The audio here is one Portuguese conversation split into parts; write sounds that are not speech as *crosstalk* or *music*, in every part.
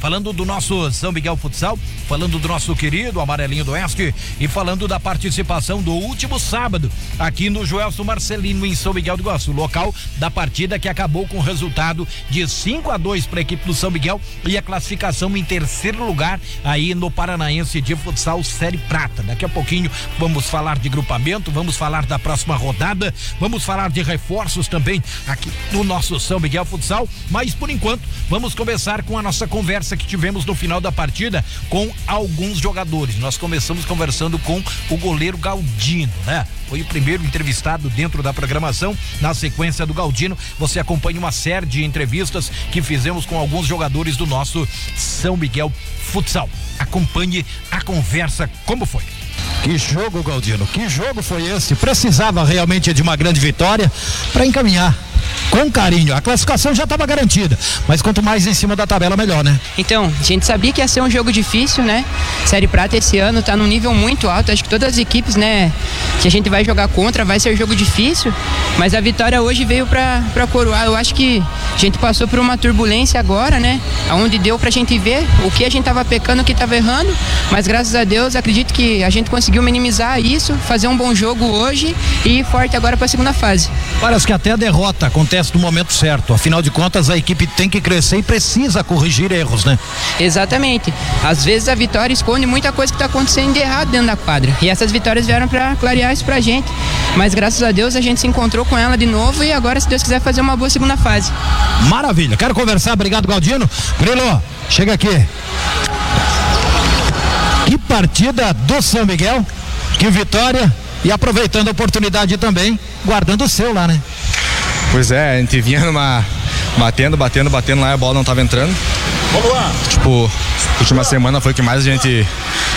falando do nosso São Miguel Futsal, falando do nosso querido Amarelinho do Oeste e falando da participação do último sábado aqui no Joelson Marcelino em São Miguel do Iguaçu, local da partida que acabou com o resultado de 5 a 2 para a equipe do São Miguel e a classificação em terceiro lugar aí no Paranaense de Futsal Série Prata. Daqui a pouquinho vamos falar de grupamento, vamos falar da próxima rodada, vamos falar de reforços também aqui no nosso São Miguel Futsal, mas por enquanto vamos começar com a nossa conversa que tivemos no final da partida com alguns jogadores. Nós começamos conversando com o goleiro Galdino, né? Foi o primeiro entrevistado dentro da programação. Na sequência do Galdino, você acompanha uma série de entrevistas que fizemos com alguns jogadores do nosso São Miguel Futsal. Acompanhe a conversa como foi. Que jogo, Galdino, que jogo foi esse? Precisava realmente de uma grande vitória para encaminhar com carinho. A classificação já estava garantida, mas quanto mais em cima da tabela, melhor, né? Então, a gente sabia que ia ser um jogo difícil, né? Série Prata esse ano está num nível muito alto. Acho que todas as equipes, né, que a gente vai jogar contra, vai ser jogo difícil. Mas a vitória hoje veio para coroar. Eu acho que a gente passou por uma turbulência agora, né? Onde deu para a gente ver o que a gente estava pecando, o que estava errando. Mas graças a Deus, acredito que a gente conseguiu minimizar isso, fazer um bom jogo hoje e ir forte agora para a segunda fase. Parece que até a derrota acontece no momento certo. Afinal de contas, a equipe tem que crescer e precisa corrigir erros, né? Exatamente. Às vezes a vitória esconde muita coisa que está acontecendo de errado dentro da quadra. E essas vitórias vieram para clarear isso pra gente. Mas graças a Deus a gente se encontrou com ela de novo e agora, se Deus quiser, fazer uma boa segunda fase. Maravilha. Quero conversar. Obrigado, Galdino. Grilo, chega aqui. Que partida do São Miguel. Que vitória. E aproveitando a oportunidade também, guardando o seu lá, né? Pois é, a gente vinha numa. batendo, batendo, batendo lá e a bola não tava entrando. Vamos lá! Tipo, última semana foi que mais a gente,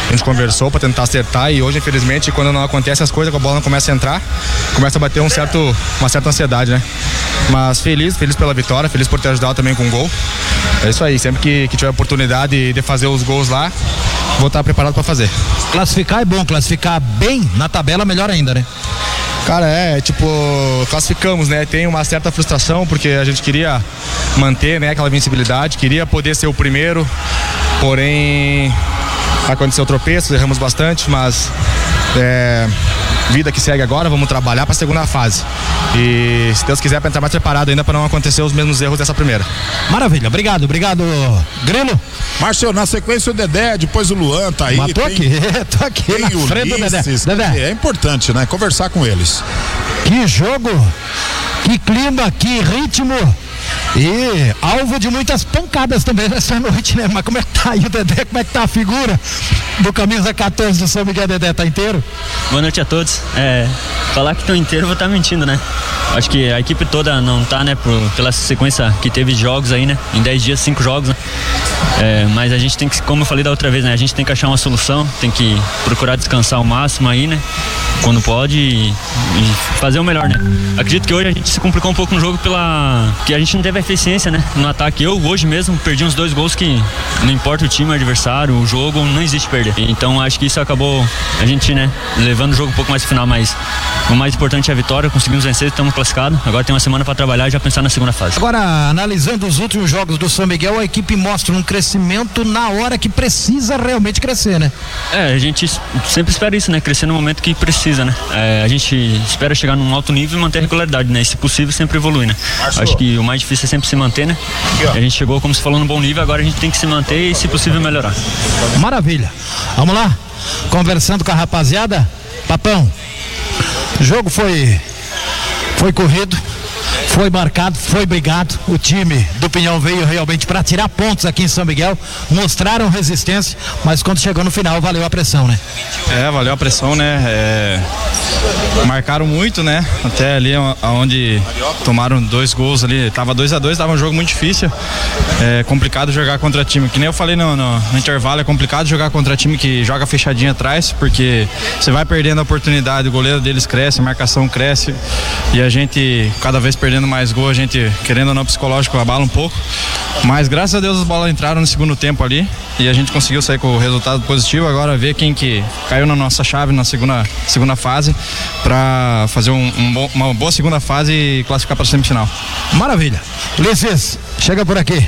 a gente conversou para tentar acertar e hoje, infelizmente, quando não acontece as coisas, a bola não começa a entrar, começa a bater um certo, uma certa ansiedade, né? Mas feliz, feliz pela vitória, feliz por ter ajudado também com o gol. É isso aí, sempre que, que tiver oportunidade de fazer os gols lá, vou estar preparado para fazer. Classificar é bom, classificar bem na tabela melhor ainda, né? Cara, é, tipo, classificamos, né? Tem uma certa frustração porque a gente queria manter, né, aquela vencibilidade, queria poder ser o primeiro, porém aconteceu tropeços, erramos bastante, mas é, vida que segue agora, vamos trabalhar para a segunda fase. E se Deus quiser, para entrar mais preparado ainda para não acontecer os mesmos erros dessa primeira. Maravilha, obrigado, obrigado, Grilo. Márcio, na sequência o Dedé, depois o Luan tá aí. Mas tô tem, aqui, *laughs* tô aqui tem na frente do Dedé. Ulisses, Dedé. É importante, né? Conversar com eles. Que jogo, que clima, que ritmo. E alvo de muitas pancadas também nessa noite, né? Mas como é que tá aí o Dedé? Como é que tá a figura do camisa 14 do São Miguel Dedé? Tá inteiro? Boa noite a todos. É, falar que estou inteiro vou estar mentindo, né? Acho que a equipe toda não tá, né? Por, pela sequência que teve de jogos aí, né? Em 10 dias, 5 jogos, né? É, mas a gente tem que, como eu falei da outra vez, né? A gente tem que achar uma solução, tem que procurar descansar ao máximo aí, né? Quando pode e, e fazer o melhor, né? Acredito que hoje a gente se complicou um pouco no jogo pela. que a gente não teve eficiência, né? No ataque. Eu hoje mesmo perdi uns dois gols que não importa o time, o adversário, o jogo, não existe perder. Então acho que isso acabou a gente, né, levando o jogo um pouco mais pro final, mas o mais importante é a vitória, conseguimos vencer, estamos classificados. Agora tem uma semana para trabalhar e já pensar na segunda fase. Agora, analisando os últimos jogos do São Miguel, a equipe mostra um crescimento na hora que precisa realmente crescer, né? É, a gente sempre espera isso, né? Crescer no momento que precisa, né? É, a gente espera chegar num alto nível e manter a regularidade, né? E se possível, sempre evoluir, né? Acho que o mais difícil é sempre se manter, né? A gente chegou, como se falou, num bom nível, agora a gente tem que se manter e, se possível, melhorar. Maravilha. Vamos lá? Conversando com a rapaziada. Papão, o jogo foi foi corrido, foi marcado, foi brigado. O time do Pinhão veio realmente para tirar pontos aqui em São Miguel, mostraram resistência, mas quando chegou no final valeu a pressão, né? É, valeu a pressão, né? É, marcaram muito, né? Até ali onde tomaram dois gols ali, tava 2 a 2 tava um jogo muito difícil. É complicado jogar contra time. Que nem eu falei no, no, no intervalo, é complicado jogar contra time que joga fechadinho atrás, porque você vai perdendo a oportunidade, o goleiro deles cresce, a marcação cresce e a gente, cada vez perdendo mais gol, a gente, querendo ou não, psicológico abala um pouco. Mas graças a Deus as bolas entraram no segundo tempo ali e a gente conseguiu sair com o resultado positivo. Agora ver quem que caiu na nossa chave na segunda, segunda fase para fazer um, um bom, uma boa segunda fase e classificar para a semifinal. Maravilha. Ulisses, chega por aqui.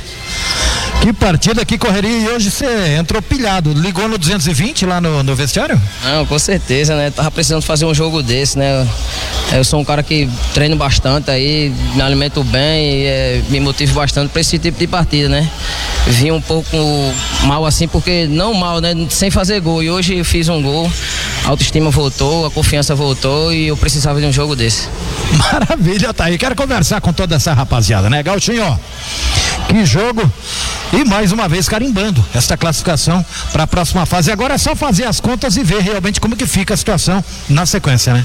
Que partida, que correria. E hoje você entrou pilhado. Ligou no 220 lá no, no vestiário? Não, com certeza, né? Tava precisando fazer um jogo desse, né? Eu sou um cara que treino bastante aí, me alimento bem e é, me motivo bastante para esse tipo de partida, né? Vim um pouco mal assim, porque não mal, né? Sem fazer gol. E hoje eu fiz um gol, a autoestima voltou, a confiança voltou e eu precisava de um jogo desse. *laughs* Maravilha, tá aí. Quero conversar com toda essa rapaziada, né, Gauchinho? Que jogo! E mais uma vez carimbando esta classificação para a próxima fase. Agora é só fazer as contas e ver realmente como que fica a situação na sequência, né?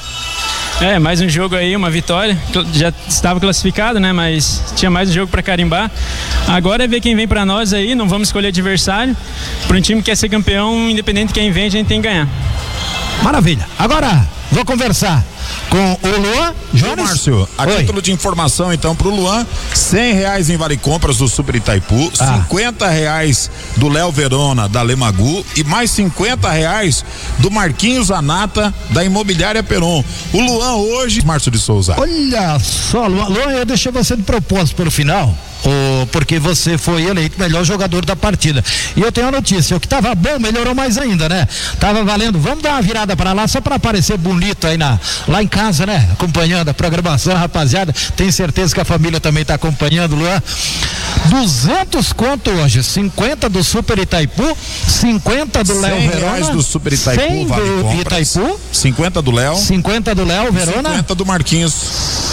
É, mais um jogo aí, uma vitória. Já estava classificado, né? Mas tinha mais um jogo para carimbar. Agora é ver quem vem para nós aí, não vamos escolher adversário. Para um time que quer ser campeão, independente de quem vem, a gente tem que ganhar. Maravilha. Agora, vou conversar com o Luan Jones. Márcio, a Oi. título de informação então para o Luan, cem reais em vale compras do Super Itaipu, ah. 50 reais do Léo Verona da Lemagu e mais 50 reais do Marquinhos Anata da Imobiliária Peron. O Luan hoje, Márcio de Souza. Olha só, Luan, Luan eu deixei você de propósito para o final o, porque você foi eleito melhor jogador da partida. E eu tenho a notícia, o que estava bom melhorou mais ainda, né? Tava valendo. Vamos dar uma virada para lá só para aparecer bonito aí na lá em casa, né? Acompanhando a programação, rapaziada. Tenho certeza que a família também está acompanhando, Luan. 200 conto hoje, 50 do Super Itaipu, 50 do Léo Verona. do Super Itaipu, 100 vale do compras, Itaipu, 50 do Léo, 50 do Léo Verona, 50 do Marquinhos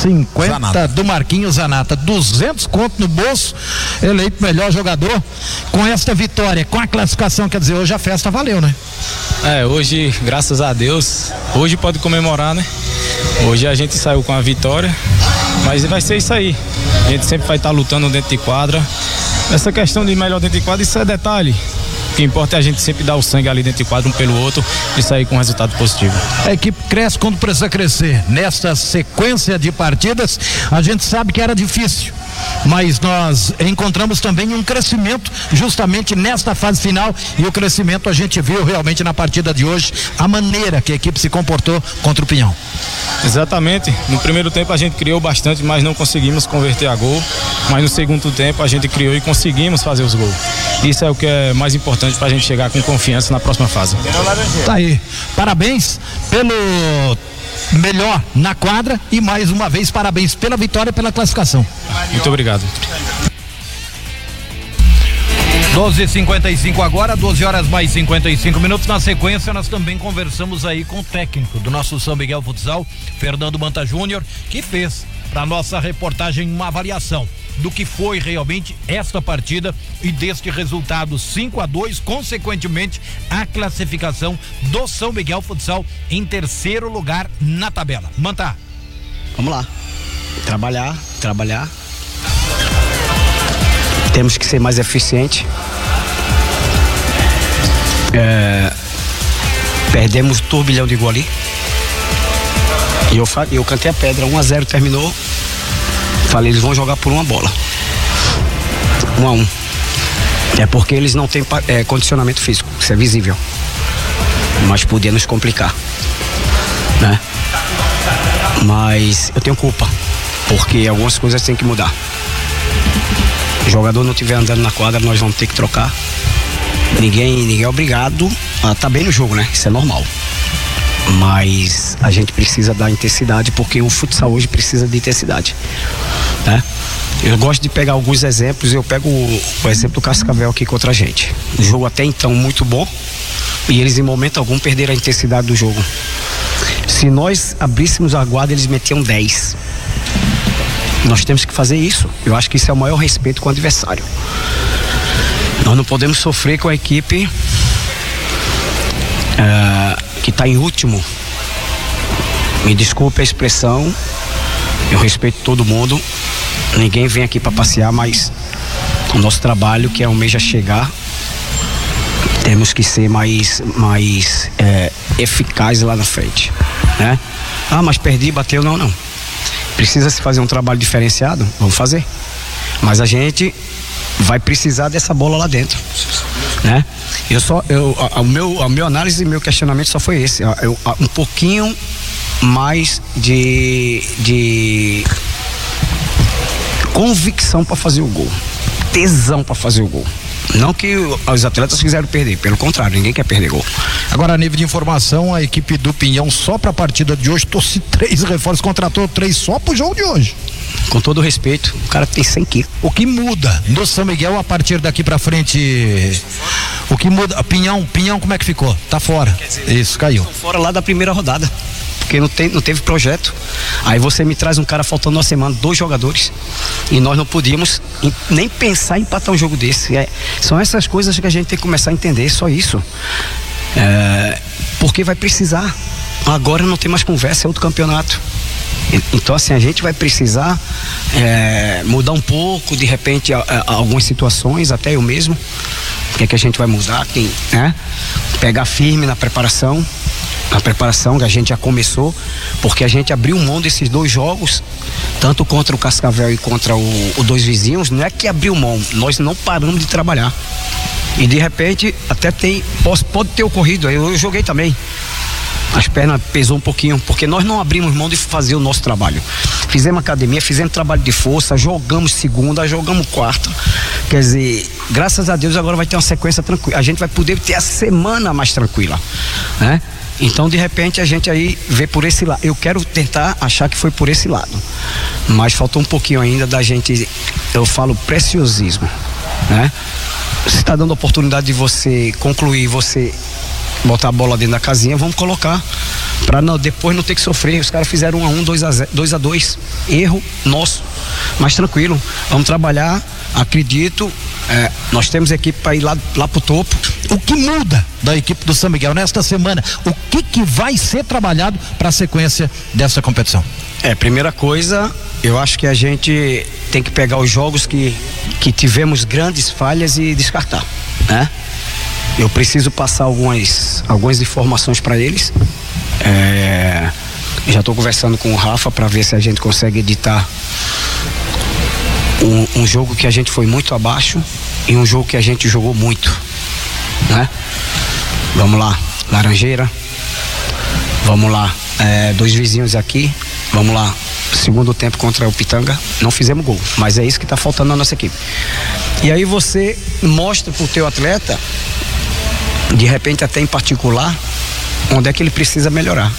50 Zanata. do Marquinhos Zanata, 200 conto no bolso, eleito melhor jogador. Com esta vitória, com a classificação, quer dizer, hoje a festa valeu, né? É, hoje, graças a Deus, hoje pode comemorar, né? Hoje a gente saiu com a vitória, mas vai ser isso aí. A gente sempre vai estar lutando dentro de quadra. Essa questão de melhor dentro de quadra, isso é detalhe. Que importa é a gente sempre dar o sangue ali dentro de quadro um pelo outro e sair com um resultado positivo. A equipe cresce quando precisa crescer. Nesta sequência de partidas, a gente sabe que era difícil mas nós encontramos também um crescimento justamente nesta fase final e o crescimento a gente viu realmente na partida de hoje, a maneira que a equipe se comportou contra o Pinhão. Exatamente. No primeiro tempo a gente criou bastante, mas não conseguimos converter a gol. Mas no segundo tempo a gente criou e conseguimos fazer os gols. Isso é o que é mais importante para a gente chegar com confiança na próxima fase. Tá aí. Parabéns pelo melhor na quadra e mais uma vez parabéns pela vitória e pela classificação. Muito obrigado. 12:55 agora, 12 horas mais 55 minutos. Na sequência, nós também conversamos aí com o técnico do nosso São Miguel Futsal, Fernando Manta Júnior, que fez para nossa reportagem uma avaliação do que foi realmente esta partida e deste resultado 5 a 2 consequentemente a classificação do São Miguel Futsal em terceiro lugar na tabela. Manta. Vamos lá. Trabalhar, trabalhar. Temos que ser mais eficiente. É, perdemos turbilhão de gol ali. E eu, eu cantei a pedra, 1 a 0 terminou. Falei, eles vão jogar por uma bola. Um a um. É porque eles não têm é, condicionamento físico, isso é visível. Mas podia nos complicar. Né? Mas eu tenho culpa. Porque algumas coisas têm que mudar. O jogador não estiver andando na quadra, nós vamos ter que trocar. Ninguém, ninguém é obrigado a estar tá bem no jogo, né? Isso é normal mas a gente precisa da intensidade porque o futsal hoje precisa de intensidade? Eu gosto de pegar alguns exemplos, eu pego o, o exemplo do Cascavel aqui contra a gente. Um jogo até então muito bom e eles em momento algum perderam a intensidade do jogo. Se nós abríssemos a guarda, eles metiam 10. Nós temos que fazer isso. Eu acho que isso é o maior respeito com o adversário. Nós não podemos sofrer com a equipe. Uh, que está em último. Me desculpe a expressão, eu respeito todo mundo. Ninguém vem aqui para passear, mas o nosso trabalho, que é almeja chegar, temos que ser mais, mais é, eficazes lá na frente, né? Ah, mas perdi, bateu, não, não. Precisa se fazer um trabalho diferenciado, vamos fazer. Mas a gente vai precisar dessa bola lá dentro, né? Eu só, eu, a, a, meu, a meu análise e meu questionamento só foi esse, eu, um pouquinho mais de, de convicção para fazer o gol, tesão para fazer o gol. Não que os atletas quiseram perder, pelo contrário, ninguém quer perder gol. Agora, a nível de informação, a equipe do Pinhão só para a partida de hoje trouxe *laughs* três reforços, contratou três só pro jogo de hoje. Com todo respeito, o cara tem 100 quilos. O que muda no São Miguel a partir daqui para frente? O que muda? Pinhão, Pinhão, como é que ficou? Tá fora. Isso, caiu. Fora lá da primeira rodada. Porque não, tem, não teve projeto. Aí você me traz um cara faltando uma semana, dois jogadores. E nós não podíamos em- nem pensar em empatar um jogo desse. É, são essas coisas que a gente tem que começar a entender, só isso. É, porque vai precisar. Agora não tem mais conversa, é outro campeonato. Então, assim, a gente vai precisar é, mudar um pouco, de repente, a- a- algumas situações, até eu mesmo. O que é que a gente vai mudar? Quem, né? Pegar firme na preparação, na preparação que a gente já começou, porque a gente abriu mão desses dois jogos, tanto contra o Cascavel e contra o, o Dois Vizinhos, não é que abriu mão, nós não paramos de trabalhar. E de repente, até tem, pode, pode ter ocorrido, eu, eu joguei também. As pernas pesou um pouquinho, porque nós não abrimos mão de fazer o nosso trabalho. Fizemos academia, fizemos trabalho de força, jogamos segunda, jogamos quarta. Quer dizer, graças a Deus agora vai ter uma sequência tranquila. A gente vai poder ter a semana mais tranquila, né? Então, de repente, a gente aí vê por esse lado. Eu quero tentar achar que foi por esse lado. Mas faltou um pouquinho ainda da gente, eu falo preciosismo, né? Você está dando a oportunidade de você concluir, você botar a bola dentro da casinha, vamos colocar para depois não ter que sofrer. Os caras fizeram um a um, dois a, zero, dois a dois. Erro nosso, mas tranquilo. Vamos trabalhar. Acredito, é, nós temos equipe para ir lá, lá pro topo. O que muda da equipe do São Miguel nesta semana? O que que vai ser trabalhado para a sequência dessa competição? É, primeira coisa, eu acho que a gente tem que pegar os jogos que, que tivemos grandes falhas e descartar, né? Eu preciso passar algumas, algumas informações para eles. É, já estou conversando com o Rafa para ver se a gente consegue editar um, um jogo que a gente foi muito abaixo e um jogo que a gente jogou muito, né? Vamos lá, Laranjeira. Vamos lá, é, dois vizinhos aqui. Vamos lá, segundo tempo contra o Pitanga. Não fizemos gol, mas é isso que está faltando na nossa equipe. E aí você mostra pro teu atleta, de repente até em particular, onde é que ele precisa melhorar.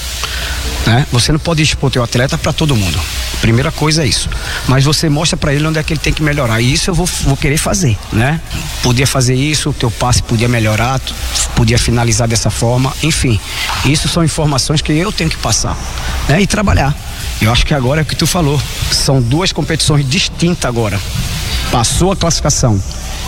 Né? Você não pode expor teu atleta para todo mundo. Primeira coisa é isso. Mas você mostra para ele onde é que ele tem que melhorar. E isso eu vou, vou querer fazer, né? Podia fazer isso, teu passe podia melhorar, podia finalizar dessa forma, enfim. Isso são informações que eu tenho que passar, né? E trabalhar. Eu acho que agora é o que tu falou. São duas competições distintas agora. Passou a classificação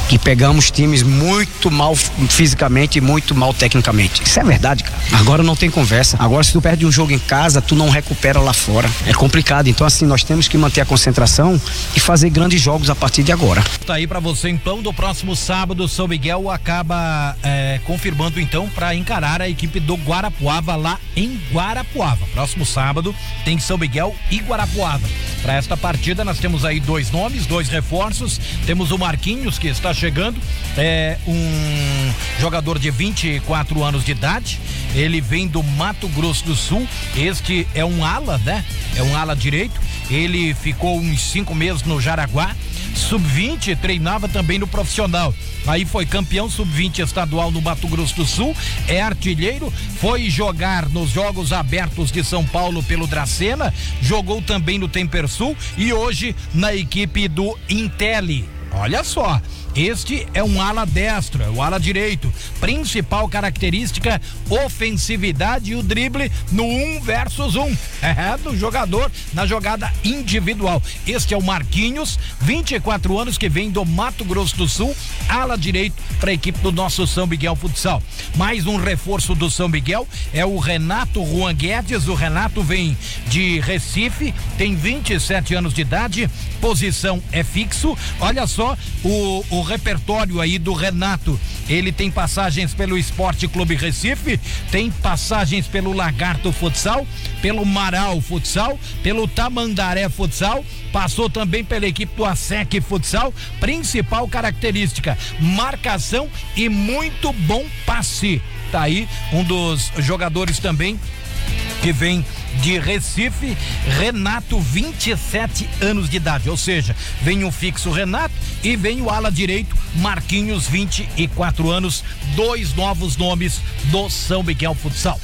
que pegamos times muito mal fisicamente e muito mal tecnicamente. Isso é verdade, cara. Agora não tem conversa. Agora, se tu perde um jogo em casa, tu não recupera lá fora. É complicado. Então, assim, nós temos que manter a concentração e fazer grandes jogos a partir de agora. Tá aí pra você então, do próximo sábado, São Miguel acaba é, confirmando então pra encarar a equipe do Guarapuava lá em Guarapuava. Próximo sábado tem São Miguel e Guarapuava. Para esta partida nós temos aí dois nomes, dois reforços. Temos o Marquinhos que está chegando, é um jogador de 24 anos de idade. Ele vem do Mato Grosso do Sul. Este é um ala, né? É um ala direito. Ele ficou uns cinco meses no Jaraguá. Sub-20 treinava também no profissional. Aí foi campeão sub-20 estadual no Mato Grosso do Sul, é artilheiro, foi jogar nos Jogos Abertos de São Paulo pelo Dracena, jogou também no Tempersul e hoje na equipe do Intelli. Olha só, este é um ala destro, é o ala direito. Principal característica, ofensividade e o drible no um versus um. *laughs* É, do jogador na jogada individual. Este é o Marquinhos, 24 anos, que vem do Mato Grosso do Sul, ala direito para a equipe do nosso São Miguel Futsal. Mais um reforço do São Miguel é o Renato Juan Guedes. O Renato vem de Recife, tem 27 anos de idade, posição é fixo. Olha só o, repertório aí do Renato. Ele tem passagens pelo Esporte Clube Recife, tem passagens pelo Lagarto Futsal, pelo Marau Futsal, pelo Tamandaré Futsal, passou também pela equipe do ASEC Futsal. Principal característica: marcação e muito bom passe. Tá aí um dos jogadores também que vem de Recife, Renato, 27 anos de idade. Ou seja, vem o fixo Renato e vem o ala direito Marquinhos, 24 anos. Dois novos nomes do São Miguel Futsal.